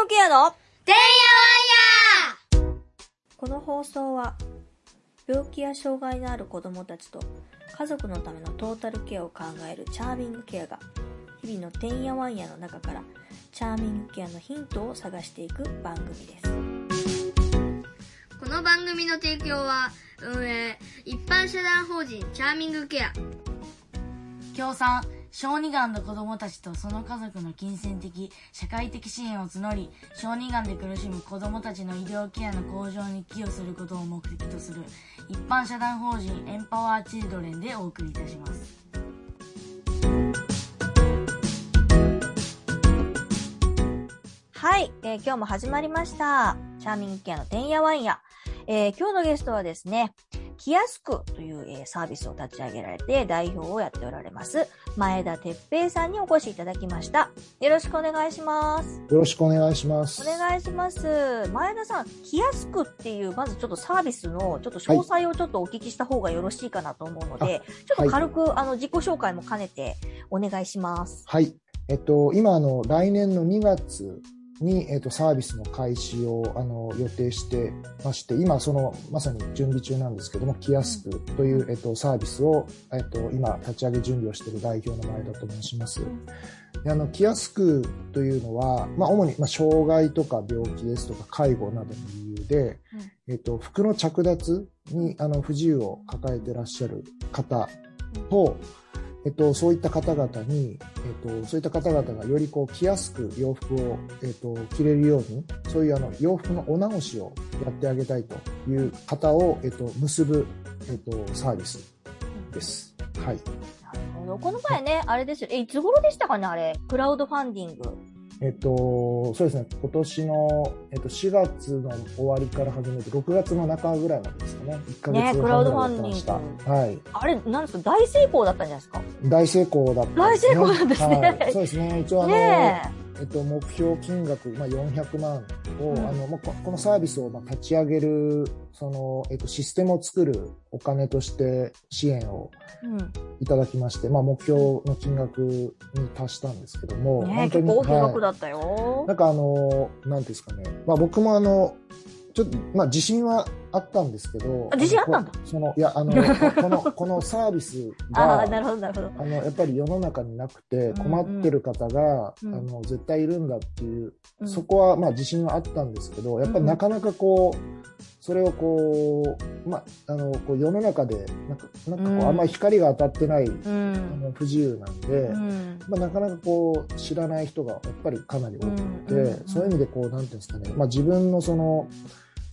グケアのてんやわんやこの放送は病気や障害のある子供たちと家族のためのトータルケアを考えるチャーミングケアが日々のてんやわんやの中からチャーミングケアのヒントを探していく番組です。この番組の提供は運営一般社団法人チャーミングケア。協賛小児がんの子供たちとその家族の金銭的社会的支援を募り小児がんで苦しむ子供たちの医療ケアの向上に寄与することを目的とする一般社団法人エンパワーチルドレンでお送りいたします。はい、えー今日も始まりました。チャーミングケアのてんやわんや、えー今日のゲストはですねキヤスクという、えーサービスを立ち上げられて代表をやっておられます前田哲平さんにお越しいただきましたよろしくお願いしますよろしくお願いします。お願いします。前田さん、キヤスクっていう、まずちょっとサービスの、ちょっと詳細をちょっとお聞きした方がよろしいかなと思うので、ちょっと軽く、あの、自己紹介も兼ねてお願いします。はい。えっと、今、あの、来年の2月に、えっと、サービスの開始を、あの、予定してまして、今、その、まさに準備中なんですけども、キヤスクという、えっと、サービスを、えっと、今、立ち上げ準備をしている代表の前田と申します。であの、キヤスクというのは、まあ、主に、まあ、障害とか病気ですとか、介護などの理由で、えっと、服の着脱に、あの、不自由を抱えていらっしゃる方と、えっと、そういった方々に、えっと、そういった方々がよりこう着やすく洋服を、えっと、着れるように、そういうあの洋服のお直しをやってあげたいという方を、えっと、結ぶ、えっと、サービスです。はい。なるほど。この前ね、あれですよ。え、いつ頃でしたかねあれ。クラウドファンディング。えっと、そうですね、今年の、えっと、4月の終わりから始めて、6月の中ぐらいまでですかね。1ヶ月ね半クラウドファぐらいンディングやってました。はい。あれ、なんですか？大成功だったんじゃないですか？大成功だったね。大成功なんですねはい、そうですね。一応あの、ねえっと、目標金額、まあ、400万を、うんあの、まあここのサービスをまあ立ち上げる、その、えっと、システムを作るお金として支援をえ。うん。いただきまして、まあ、目標の金額に達したんですけども、ね結構大額はいだったよ。なんかあの、なんていうんですかね、まあ、僕もあの、ちょっと、まあ、自信はあったんですけど、あ自信あったんだ。その、いや、あの、こ この、このサービスあがあ、、なるほど、なるほど。あの、やっぱり世の中になくてん困ってる方が、うん。あの、絶対いるんだっていう、うん。そこは、まあ自信はあったんですけど、やっぱりなかなかこう、それをこう、まあ、あの、こう世の中で、なんか、なんかこう、うん。あんまり光が当たってない、うあん。の不自由なんで、うん。まあ、なかなかこう、知らない人がやっぱりかなり多くて、うんうん。そういう意味でこう、なんていうんですかね、まあ自分のその、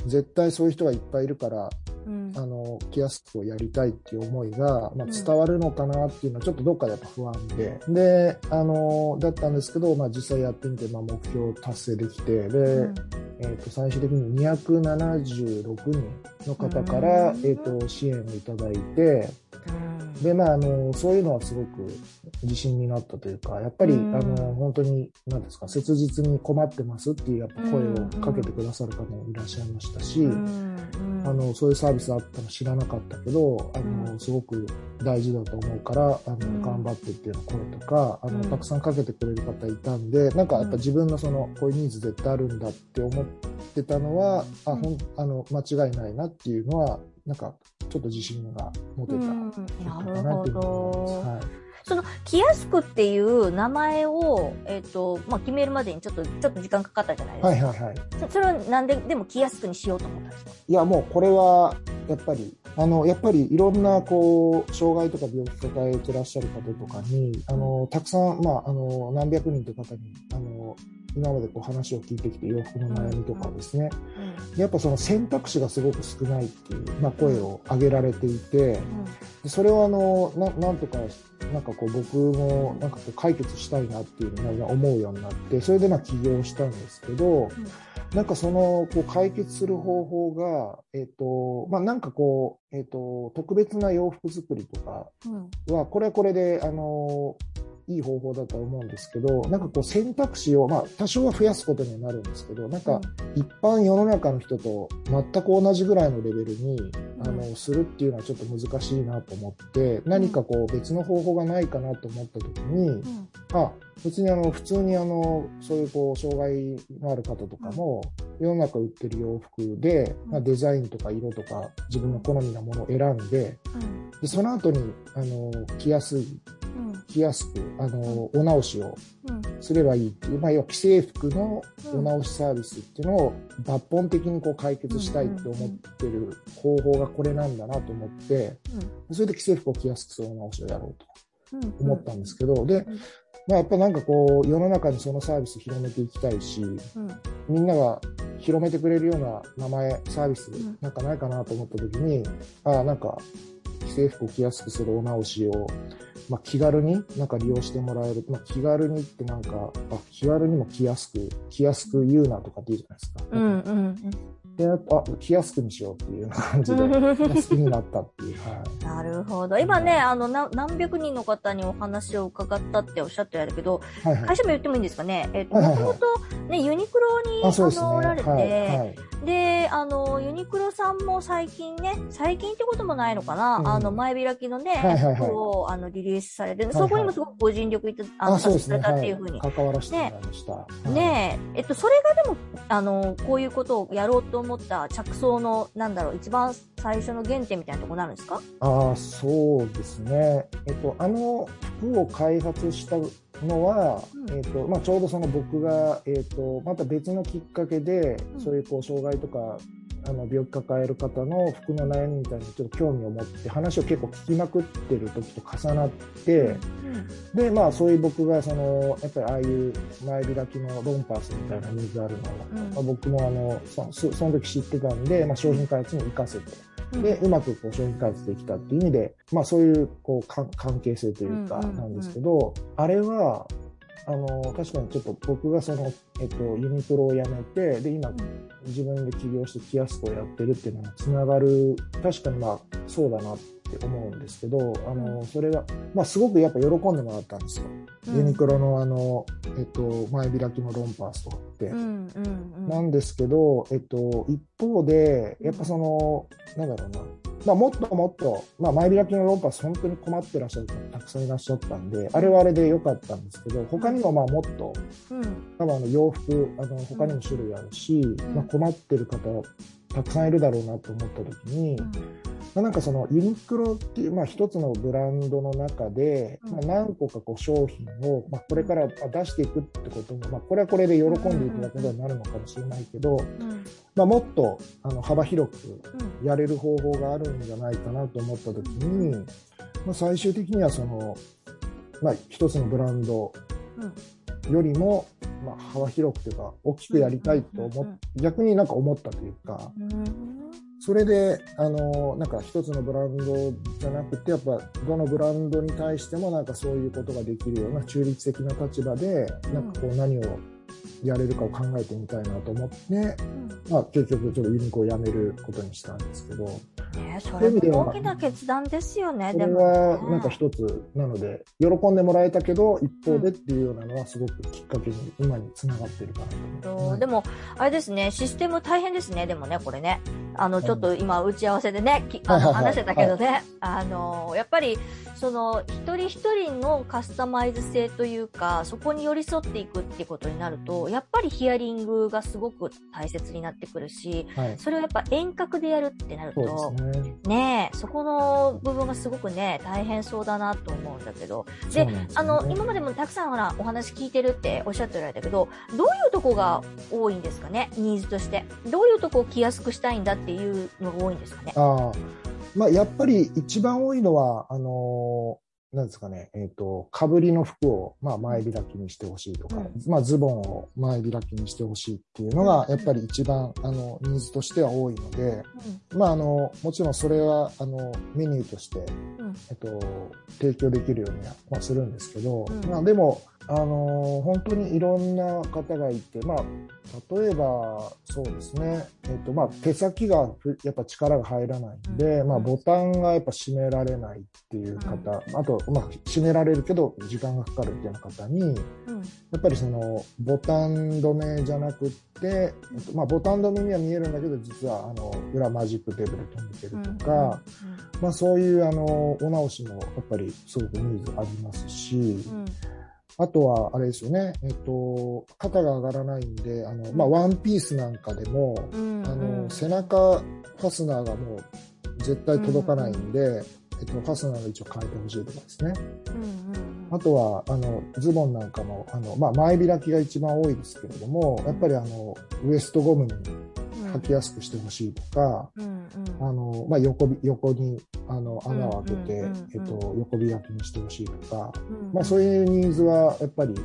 絶対そういう人がいっぱいいるから、うん。あの、キヤスクをやりたいっていう思いが、まあ、伝わるのかなっていうのはちょっとどっかでやっぱ不安で、で、あの、だったんですけど、まあ実際やってみて、まあ目標達成できて、で、うん。えっ、と、最終的に276人の方から、うん。えっ、と、支援をいただいて、で、まあ、あの、そういうのはすごく自信になったというか、やっぱり、うん。あの、本当に、なんですか、切実に困ってますっていうやっぱ声をかけてくださる方もいらっしゃいましたし、うん。あの、そういうサービスあったの知らなかったけど、あの、うん。すごく大事だと思うから、あの、ん。頑張ってっていう声とか、あの、うん。たくさんかけてくれる方いたんで、なんかやっぱ自分のその、こういうニーズ絶対あるんだって思ってたのは、あ、ほん、あの、間違いないなっていうのは、なんか、ちょっと自信が持てた。なる果かなほっていうふうに思いど。ます。はい。その、キヤスクっていう名前を、えっ、と、まあ、決めるまでにちょっと、ちょっと時間かかったじゃないですか。はいはいはい。そそれはなんで、でもキヤスクにしようと思ったんですか？いや、もうこれは、やっぱり、あの、やっぱりいろんな、こう、障害とか病気抱えてらっしゃる方とかに、あの、たくさん、まあ、あの、何百人という方に、あの、今までこう話を聞いてきて洋服の悩みとかですね、やっぱその選択肢がすごく少ないっていう、まあ、声を上げられていて、でそれをあのななんとかなんかこう僕もなんかこう解決したいなっていうのを思うようになってそれでまあ起業したんですけど、なんかそのこう解決する方法が、えっとまあ、なんかこう、えっと特別な洋服作りとか。はこれはこれであのいい方法だとは思うんですけど、なんかこう選択肢を、まあ多少は増やすことにはなるんですけど、なんか一般世の中の人と全く同じぐらいのレベルに、あの、するっていうのはちょっと難しいなと思って、何かこう別の方法がないかなと思った時に、うん。あ、別にあの、普通にあの、そういうこう、障害のある方とかも、世の中売ってる洋服で、まあ、デザインとか色とか自分の好みなものを選んで、うん。で、その後に、あの、着やすい、うん着やすく、あの、お直しをうん。すればいいっていう、まあ、要は既製服のお直しサービスっていうのを抜本的にこう解決したいって思ってる方法がこれなんだなと思って、それで既製服を着やすくするお直しをやろうとうん。思ったんですけど、で、まあ、やっぱなんかこう、世の中にそのサービス広めていきたいし、うん。みんなが広めてくれるような名前、サービスん。なんかないかなと思った時に、ああ、なんか、制服を着やすくするお直しを、まあ、気軽になんか利用してもらえる。まあ、気軽にってなんか、あ、気軽にも着やすく、着やすく言うなとかって言うじゃないですか。うんうんで、あ、着やすくにしようっていうような感じで、好きになったっていう。はい。なるほど。今ね、あの、な何百人の方にお話を伺ったっておっしゃってるけど、はいはい会。社名言ってもいいんですかね？えっ、と、はいはいはいもともとね、ユニクロに、あ、ね。あの、おられて、はい。はい。で、あの、ユニクロさんも最近ね、最近ってこともないのかな、うんあの、前開きのね、はいはいはい服を、あの、リリースされて、はいそこにもすごくご尽力いた、あの。されたはい。っていうふうに。関わらせてもらいました。はいねえ、えっと、それがでも、あの、こういうことをやろうと思った着想の、なんだろう、一番最初の原点みたいなところになるんですか？ああ、そうですね。えっと、あの服を開発したのは、うん。えっと、まあ、ちょうどその僕が、えっと、また別のきっかけで、うん。そういうこう、障害とか、あの、病気抱える方の服の悩みみたいにちょっと興味を持って、話を結構聞きまくってる時と重なって、で、まあ、そういう僕が、その、やっぱりああいう前開きのロンパースみたいなニーズあるのを、うん。まあ、僕もあのそ、そその時知ってたんで、まあ、商品開発に活かせて、うん。で、うまくこう商品開発できたっていう意味で、まあそういうこうか関係性というかうんうんうん。なんですけど、あれは、あの、確かにちょっと僕がその、えっと、ユニクロを辞めて、で、今、自分で起業してキヤスコをやってるっていうのがつながる、確かにまあそうだなって思うんですけど、あの、それが、まあすごくやっぱ喜んでもらったんですよ。ユニクロのあの、えっと、前開きのロンパースとかって。うんうんうん。なんですけど、えっと、一方で、やっぱその、なんだろうな、まあ、もっともっと、まあ、前開きのロンパース、本当に困ってらっしゃる方たくさんいらっしゃったんで、あれはあれで良かったんですけど、他にもまあもっと、うん。多分あの洋服、あの他にも種類あるし、まあ、困ってる方、たくさんいるだろうなと思った時に、まあ、なんかそのユニクロっていう、まあ、一つのブランドの中で、うん。まあ、何個かこう商品を、まあ、これから出していくってことも、まあ、これはこれで喜んでいただくことになるのかもしれないけど、うん。まあ、もっとあの幅広くうん。やれる方法があるんじゃないかなと思った時に、まあ、最終的にはその、まあ、一つのブランドよりも、まあ、幅広くというか大きくやりたいと思っ逆になんか思ったというか。それで、あの、なんか一つのブランドじゃなくて、やっぱどのブランドに対してもなんかそういうことができるような中立的な立場で、なんかこう何をやれるかを考えてみたいなと思って、まあ結局ちょっとユニコを辞めることにしたんですけど、ねそれも大きな決断ですよね、それはね。なんか一つなので、喜んでもらえたけど、一方でっていうようなのはすごくきっかけに今につながってるかなと思って。とでも、あれですね、システム大変ですね、でもね、これね。あの、ちょっと今、打ち合わせでね、きあの、はいはいはい。話してたけどね、あの、やっぱり、その、一人一人のカスタマイズ性というか、そこに寄り添っていくっていうことになると、やっぱりヒアリングがすごく大切になってくるし、はい。それをやっぱ遠隔でやるってなると、ね。ねえ、そこの部分がすごくね、大変そうだなと思うんだけど、ですよねあの、今までもたくさんほら、お話聞いてるっておっしゃっておられたけど、どういうとこが多いんですかね、ニーズとして。どういうとこを着やすくしたいんだっていうのが多いんですかね。ああ、まあ、やっぱり一番多いのは、あのーなんですかね、えっ、と、かぶりの服を、まあ、前開きにしてほしいとか、うまあ、ズボンを前開きにしてほしいっていうのが、やっぱり一番、あの、ニーズとしては多いので、まあ、あの、もちろんそれは、あの、メニューとして、うん。えっと、提供できるようには、まあ、するんですけど、うん。まあ、でも、あのー本当にいろんな方がいて、まあ、例えばそうですね、えっとまあ、手先がふやっぱ力が入らないんで、うんまあ、ボタンがやっぱ閉められないっていう方、あと、まあ、閉められるけど時間がかかるっていうような方に、うん。やっぱりそのボタン止めじゃなくって、えっとまあ、ボタン止めには見えるんだけど実はあの裏マジックテーブルで止めてるとか、まあ、そういうあのお直しもやっぱりすごくニーズありますし、うん。あとはあれですよね、えっと、肩が上がらないんであの、まあ、ワンピースなんかでも、うん。あうんの背中ファスナーがもう絶対届かないんで、えっと、ファスナーの位置を変えてほしいとかですね。うんうんあとは、あの、ズボンなんかも、あの、まあ、前開きが一番多いですけれども、やっぱりあの、ウエストゴムにうん。履きやすくしてほしいとか、うんうん。あの、まあ、横び、横に、あの、穴を開けて、うんうんうんうんえっと、横開きにしてほしいとか、うんまあ、そういうニーズは、やっぱり、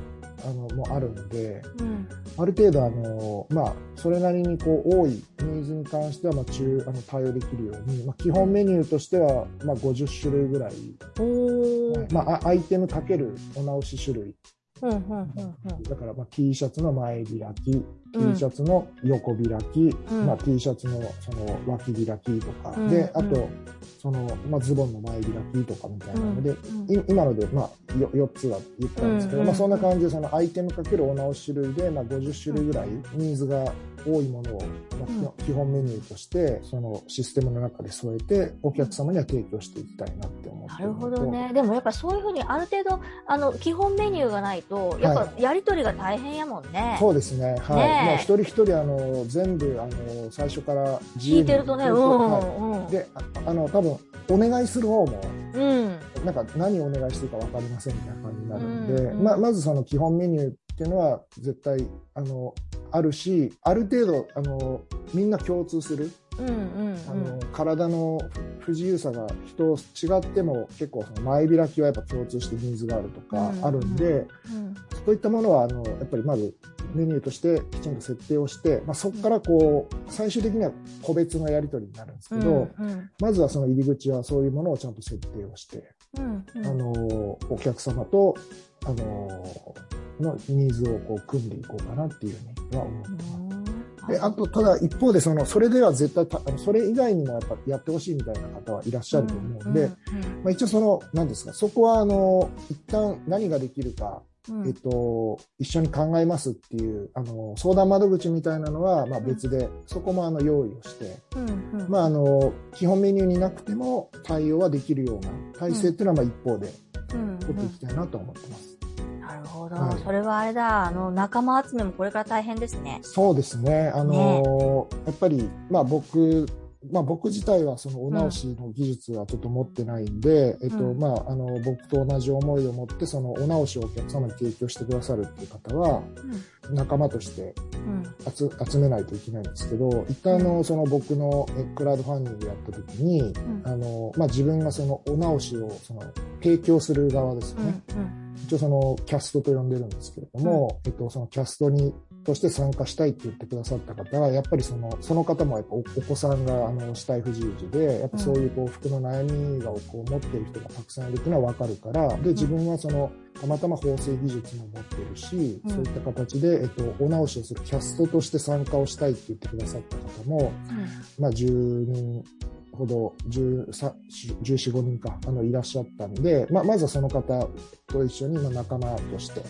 あの、もうあるので、うん。ある程度、あの、まあ、それなりに、こう、多いニーズに関しては、まあ、中、あの、対応できるように、まあ、基本メニューとしては、まあ、50種類ぐらい、おー。まあ、あアイテムかけるお直し種類、うんうんうんうん。だから、まあ、T シャツの前開き、うん T シャツの横開き、うん。まあ、T シャツのその脇開きとか、うん。で、あとうん、その、まあ、ズボンの前開きとかみたいなので、うん。い今ので、まあ、よ4つは言ったんですけど、うんまあ、そんな感じで、そのアイテムかけるお直し種類で、まあ、50種類ぐらいニーズが多いものを、まあ基本メニューとして、そのシステムの中で添えて、お客様には提供していきたいなって思っなてるのと。るほど。ね。でもやっぱそういうふうにある程度、あの、基本メニューがないと、やっぱやりとりが大変やもんね。そうですね。はい。ねえもう一人一人、あの、全部、あの、最初から自由に聞いてるとね、うはいん、うん。で、ああの、多分、お願いする方も、うん。なんか何お願いしていいか分かりませんみたいな感じになるんで、うんうんままずその基本メニューっていうのは絶対あのあるしある程度あのみんな共通する、うん、うん。あの体の不自由さが人違っても結構その前開きはやっぱ共通してニーズがあるとかうんあるんで、うん。そういったものはあのやっぱりまずメニューとしてきちんと設定をして、まあ、そこからこう最終的には個別のやり取りになるんですけど、うん、まずはその入り口はそういうものをちゃんと設定をして、うん。うん。あのお客様とあののニーズをこう組んでいこうかなっていうふうには思ってます。であと、ただ一方でその、それでは絶対それ以外にもやっぱやってほしいみたいな方はいらっしゃると思うんで、まあ、一応その、何ですか、そこはあの、一旦何ができるか、うん、えっと、一緒に考えますっていう、あの、相談窓口みたいなのは、まあ別で、そこもあの、用意をして、うん、うん。まああの、基本メニューになくても対応はできるような体制っていうのは、まあ一方でうん、取っていきたいなと思ってます。なるほど、はいそれはあれだ、あの、仲間集めもこれから大変ですね。そうですね。あのやっぱり、まあ僕、まあ僕自体はそのお直しの技術はちょっと持ってないんで、えっと、うんまああの僕と同じ思いを持ってそのお直しをお客様に提供してくださるっていう方は仲間としてうん。集集めないといけないんですけど、一旦あのその僕のえクラウドファンディングやった時に、んあのまあ自分がそのお直しをその提供する側ですようん。ね。うん。一応そのキャストと呼んでるんですけれども、えっと、そのキャストにとして参加したいって言ってくださった方は、やっぱりその、その方もやっぱおお子さんが、あの、死体不自由児で、やっぱそういうこう、服の悩みがこう持ってる人がたくさんいるっていうのはわかるから、で、自分はその、たまたま縫製技術も持ってるし、うん。そういった形で、えっと、お直しをするキャストとして参加をしたいって言ってくださった方も、まあ、10人ほど、10 14、5人か、あの、いらっしゃったんで、まあ、まずはその方と一緒に、まあ、仲間として、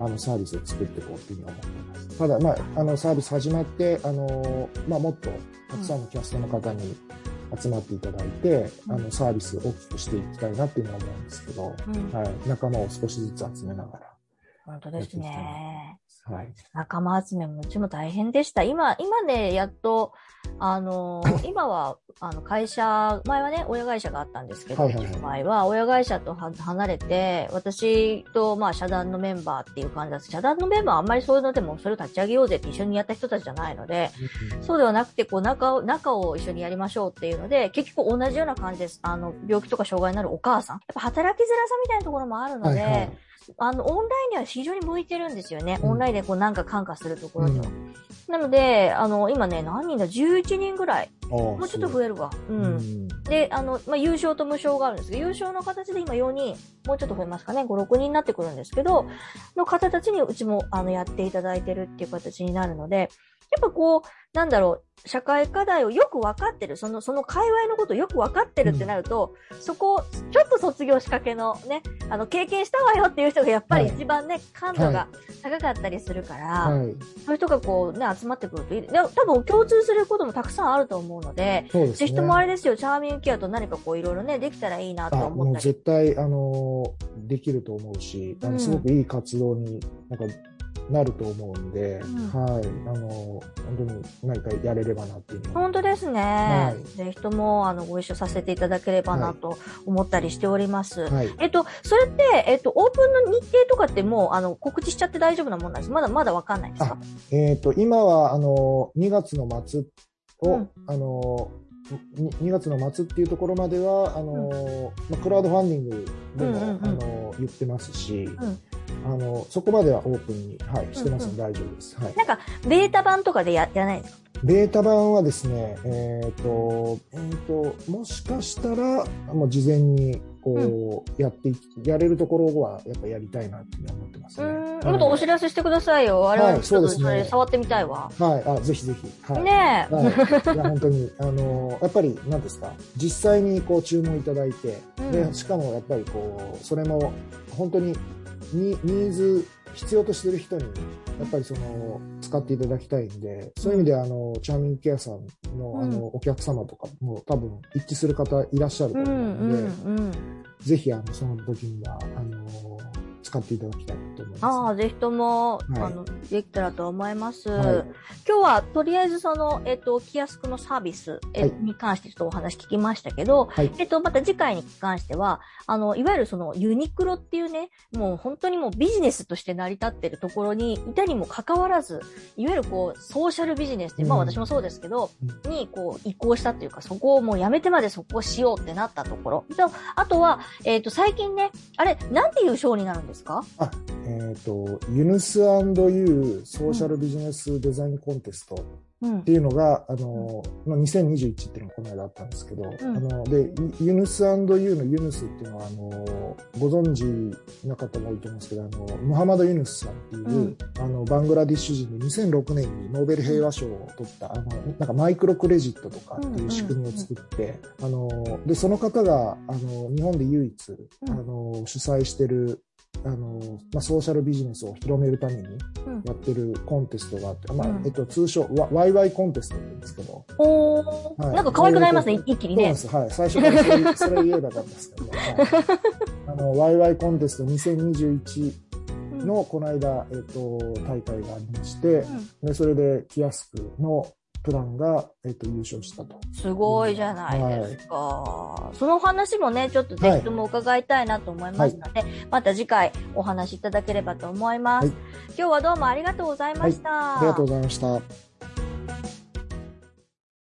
あの、サービスを作っていこうっていうふうに思ってます。ただ、まあ、あの、サービス始まって、あの、まあ、もっとたくさんのキャストの方に集まっていただいて、うんあの、サービスを大きくしていきたいなっていうのは思うんですけど、うん。はい。仲間を少しずつ集めなが本当ですね。ら、はい。仲間集めもうちも大変でした。今、今ね、やっと、あのー 今は、あの、会社、前はね、親会社があったんですけど、はいはいはいうちの場合は、親会社とは離れて、私と、まあ、社団のメンバーっていう感じです。社団のメンバーはあんまりそういうのでも、それを立ち上げようぜって一緒にやった人たちじゃないので、そうではなくて、こう、中を、中を一緒にやりましょうっていうので、結局同じような感じです。あの、病気とか障害になるお母さん。やっぱ働きづらさみたいなところもあるので、はいはい。あの、オンラインには非常に向いてるんですよね。うんオンラインでこうなんか感化するところには。なので、あの、今ね、何人だ ?11 人ぐらい。ももうちょっと増えるわ。う。うんん。で、あの、まあ、優勝と無勝があるんですけど、優勝の形で今4人、もうちょっと増えますかね、5、6人になってくるんですけど、の方たちにうちも、あの、やっていただいてるっていう形になるので、やっぱこう、なんだろう、社会課題をよく分かってる、その、その界隈のことをよく分かってるってなると、そこ、ちょっと卒業しかけのね、あの、経験したわよっていう人がやっぱりはい一番ね、感度が高かったりするから、はい。そういう人がこうね、集まってくるといい。で多分共通することもたくさんあると思うので、そうですね。ぜひともあれですよ、チャーミングケアと何かこういろいろね、できたらいいなと思ったり。絶対、あのーできると思うし、すごくいい活動になんかなると思うんで、ん。はい。あのー本当に何かやれればなっていう本当ですね。はい。ぜひとも、あの、ご一緒させていただければなと思ったりしております。はい。えっと、それって、えっと、オープンの日程とかってもう、あの、告知しちゃって大丈夫なもんなんです？まだ、まだわかんないんですか？えっ、と、今は、あのー、2月の末を、うん。あのー、に2月の末っていうところまでは、あのーまあ、クラウドファンディングでも、うんうんうん。あのー言ってますし、んあのーそこまではオープンに、はい、してますので大丈夫です。はい。なんか、ベータ版とかでややらないんですかベータ版はですね、えっ、と、えっ、と、もしかしたら、もう事前に、こう、やっていき、やれるところは、やっぱやりたいなって思ってますね。もっとお知らせしてくださいよ。あれははいちょっとそうですねそれ触ってみたいわ。はい、あ、ぜひぜひ。はい。ねえ。はい、いや本当に、あのやっぱり、なんですか、実際にこう注文いただいて、うんで、しかもやっぱりこう、それも、本当にニ、ニーズ、必要としてる人に、やっぱりその、使っていただきたいんで、そういう意味で、あの、チャーミングケアさんの、うんあの、お客様とかも多分一致する方いらっしゃると思うんで、んうん。ぜひ、あの、その時には、あの、使っていただきたいと思います。ああ、ぜひとも、はい。あの、できたらと思います。はい。今日は、とりあえずその、えっ、と、キヤスクのサービス、えはい。に関してちょっとお話聞きましたけど、はい。えっ、と、また次回に関しては、あの、いわゆるその、ユニクロっていうね、もう本当にもうビジネスとして成り立ってるところにいたにもかかわらず、いわゆるこう、ソーシャルビジネスって、まあうん私もそうですけど、にこう、移行したっていうか、そこをもうやめてまでそこをしようってなったところ。と、あとは、えっ、と、最近ね、あれ、なんていう賞になるんですか？あ、えっ、と、ユヌス &U ソーシャルビジネスデザインコンテストうん。って。いうのが、あの、まあ2021っていうのがこの間あったんですけど、ん。あの、で、ユユヌス&ユのユヌスっていうのは、あの、ご存知な方も多いと思うんですけど、あの、ムハマド・ユヌスさんっていう、うん。あの、バングラディッシュ人で2006年にノーベル平和賞を取った、あの、なんかマイクロクレジットとかっていう仕組みを作って、あの、で、その方が、あの、日本で唯一、あの、主催してる、あの、まあ、ソーシャルビジネスを広めるためにうん。やってるコンテストがあって、まあうん、えっと、通称、ワワイワイコンテストって言うんですけど、おー、はい。なんか可愛くなりますね、一気にね。そうなんで。す。はい。最初からそれ言えばよかったんですけど、はい、あの、ワイワイコンテスト2021のこの間、えっと、大会がありまして、でそれでキヤスクのプランが、えっと、優勝したと。すごいじゃないですか。その話もね、ちょっとぜひとも伺いたいなと思いますので、また次回お話しいただければと思います。はい今日はどうもありがとうございました。ありがとうございました。